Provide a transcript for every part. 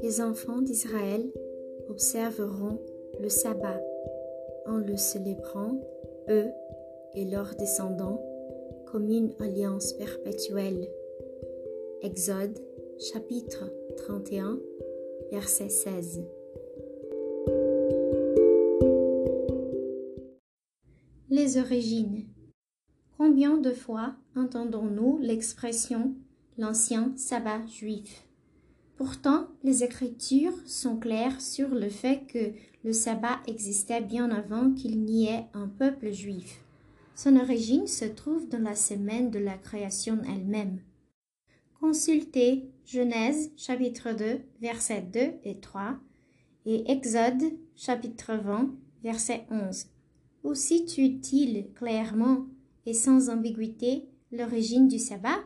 Les enfants d'Israël observeront le sabbat en le célébrant, eux et leurs descendants, comme une alliance perpétuelle. Exode chapitre 31 verset 16. Les origines. Combien de fois entendons-nous l'expression l'ancien sabbat juif Pourtant, les Écritures sont claires sur le fait que le sabbat existait bien avant qu'il n'y ait un peuple juif. Son origine se trouve dans la semaine de la création elle-même. Consultez Genèse chapitre 2 versets 2 et 3 et Exode chapitre 20 verset 11 où situe-t-il clairement et sans ambiguïté l'origine du sabbat?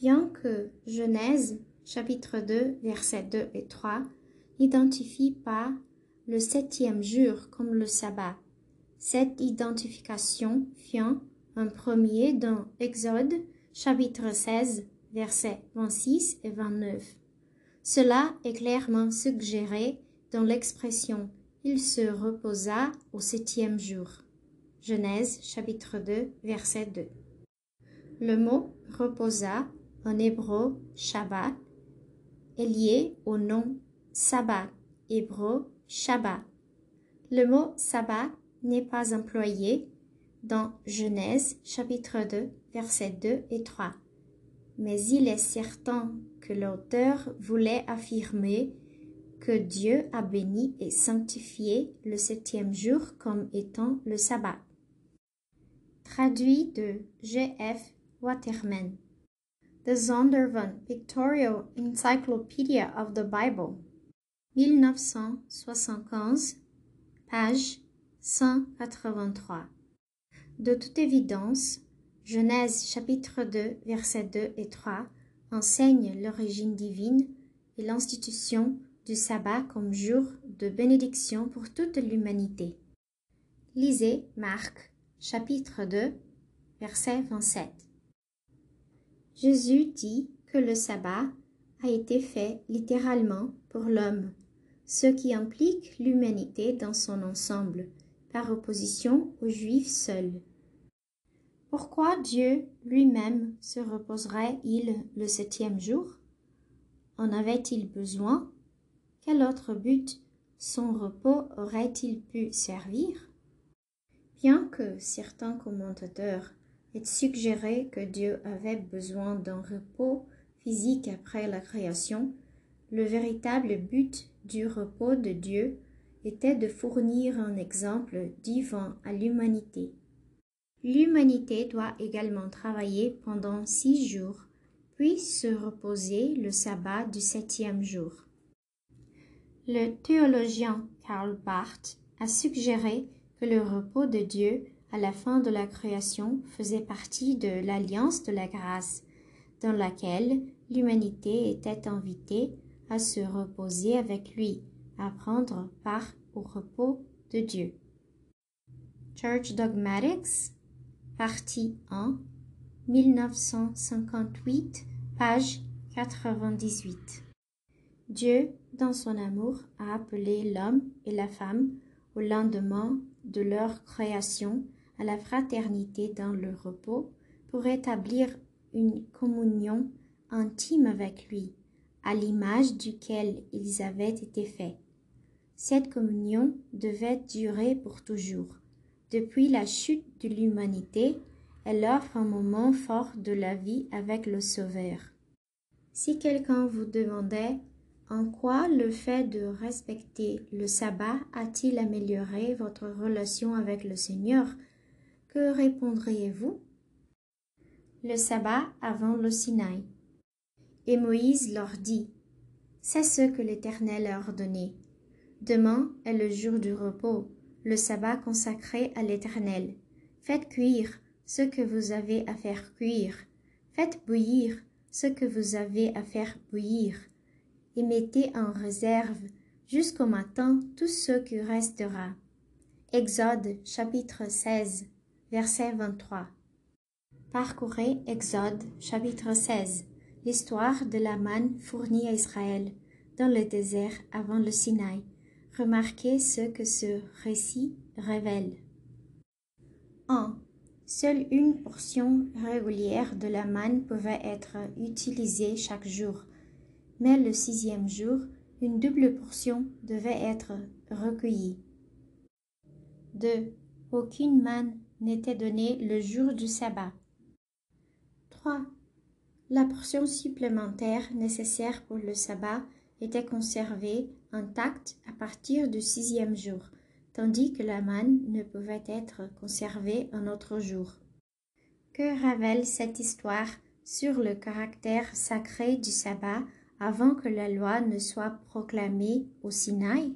Bien que Genèse chapitre 2 versets 2 et 3 n'identifie pas le septième jour comme le sabbat, cette identification vient en premier dans Exode chapitre 16 versets 26 et 29. Cela est clairement suggéré dans l'expression il se reposa au septième jour. Genèse chapitre 2 verset 2. Le mot reposa en hébreu Shabbat est lié au nom sabbat hébreu Shabbat. Le mot sabbat n'est pas employé dans Genèse chapitre 2 versets 2 et 3. Mais il est certain que l'auteur voulait affirmer que Dieu a béni et sanctifié le septième jour comme étant le sabbat. Traduit de G.F. Waterman. The Zondervan Pictorial Encyclopedia of the Bible. 1975, page 183. De toute évidence, Genèse chapitre 2 versets 2 et 3 enseigne l'origine divine et l'institution du sabbat comme jour de bénédiction pour toute l'humanité. Lisez Marc chapitre 2 verset 27. Jésus dit que le sabbat a été fait littéralement pour l'homme, ce qui implique l'humanité dans son ensemble, par opposition aux Juifs seuls. Pourquoi Dieu lui-même se reposerait-il le septième jour? En avait-il besoin? Quel autre but son repos aurait-il pu servir? Bien que certains commentateurs aient suggéré que Dieu avait besoin d'un repos physique après la création, le véritable but du repos de Dieu était de fournir un exemple divin à l'humanité. L'humanité doit également travailler pendant six jours, puis se reposer le sabbat du septième jour. Le théologien Karl Barth a suggéré que le repos de Dieu à la fin de la création faisait partie de l'alliance de la grâce, dans laquelle l'humanité était invitée à se reposer avec lui, à prendre part au repos de Dieu. Church Dogmatics, partie 1, 1958, page 98. Dieu, dans son amour, a appelé l'homme et la femme au lendemain de leur création à la fraternité dans le repos pour établir une communion intime avec lui, à l'image duquel ils avaient été faits. Cette communion devait durer pour toujours. Depuis la chute de l'humanité, elle offre un moment fort de la vie avec le Sauveur. Si quelqu'un vous demandait en quoi le fait de respecter le sabbat a-t-il amélioré votre relation avec le Seigneur Que répondriez-vous? Le sabbat avant le Sinaï. Et Moïse leur dit, C'est ce que l'Éternel a ordonné. Demain est le jour du repos, le sabbat consacré à l'Éternel. Faites cuire ce que vous avez à faire cuire. Faites bouillir ce que vous avez à faire bouillir. Et mettez en réserve jusqu'au matin tout ce qui restera. Exode chapitre 16, verset 23. Parcourez Exode chapitre 16, l'histoire de la manne fournie à Israël dans le désert avant le Sinaï. Remarquez ce que ce récit révèle. 1. Seule une portion régulière de la manne pouvait être utilisée chaque jour, mais le sixième jour, une double portion devait être recueillie. 2. Aucune manne n'était donnée le jour du sabbat. 3. La portion supplémentaire nécessaire pour le sabbat était conservée intacte à partir du sixième jour, tandis que la manne ne pouvait être conservée un autre jour. Que révèle cette histoire sur le caractère sacré du sabbat avant que la loi ne soit proclamée au Sinaï?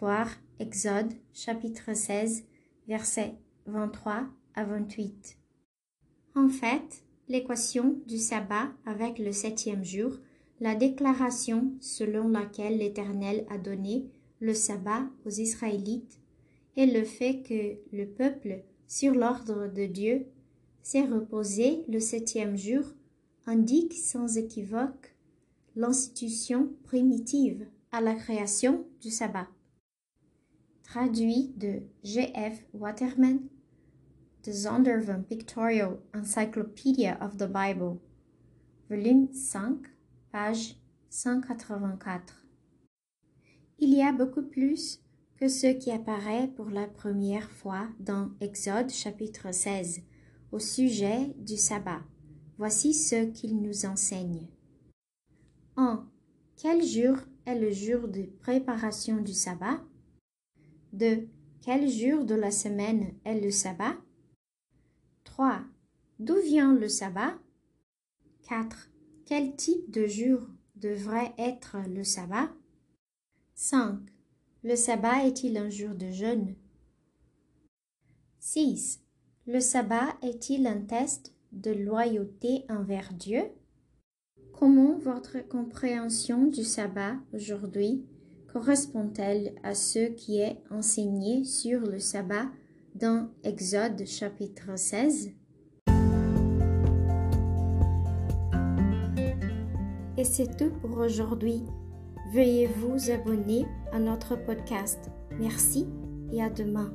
Voir Exode chapitre 16 versets 23 à 28. En fait, l'équation du sabbat avec le septième jour la déclaration selon laquelle l'Éternel a donné le sabbat aux Israélites et le fait que le peuple, sur l'ordre de Dieu, s'est reposé le septième jour indique sans équivoque l'institution primitive à la création du sabbat. Traduit de G.F. Waterman, The Zondervan Pictorial Encyclopedia of the Bible, volume 5, page 184. Il y a beaucoup plus que ce qui apparaît pour la première fois dans Exode chapitre 16 au sujet du sabbat. Voici ce qu'il nous enseigne. 1. Quel jour est le jour de préparation du sabbat? 2. Quel jour de la semaine est le sabbat? 3. D'où vient le sabbat? 4. Quel type de jour devrait être le sabbat? 5. Le sabbat est-il un jour de jeûne? 6. Le sabbat est-il un test de loyauté envers Dieu? Comment votre compréhension du sabbat aujourd'hui correspond-elle à ce qui est enseigné sur le sabbat dans Exode chapitre 16 Et c'est tout pour aujourd'hui. Veuillez vous abonner à notre podcast. Merci et à demain.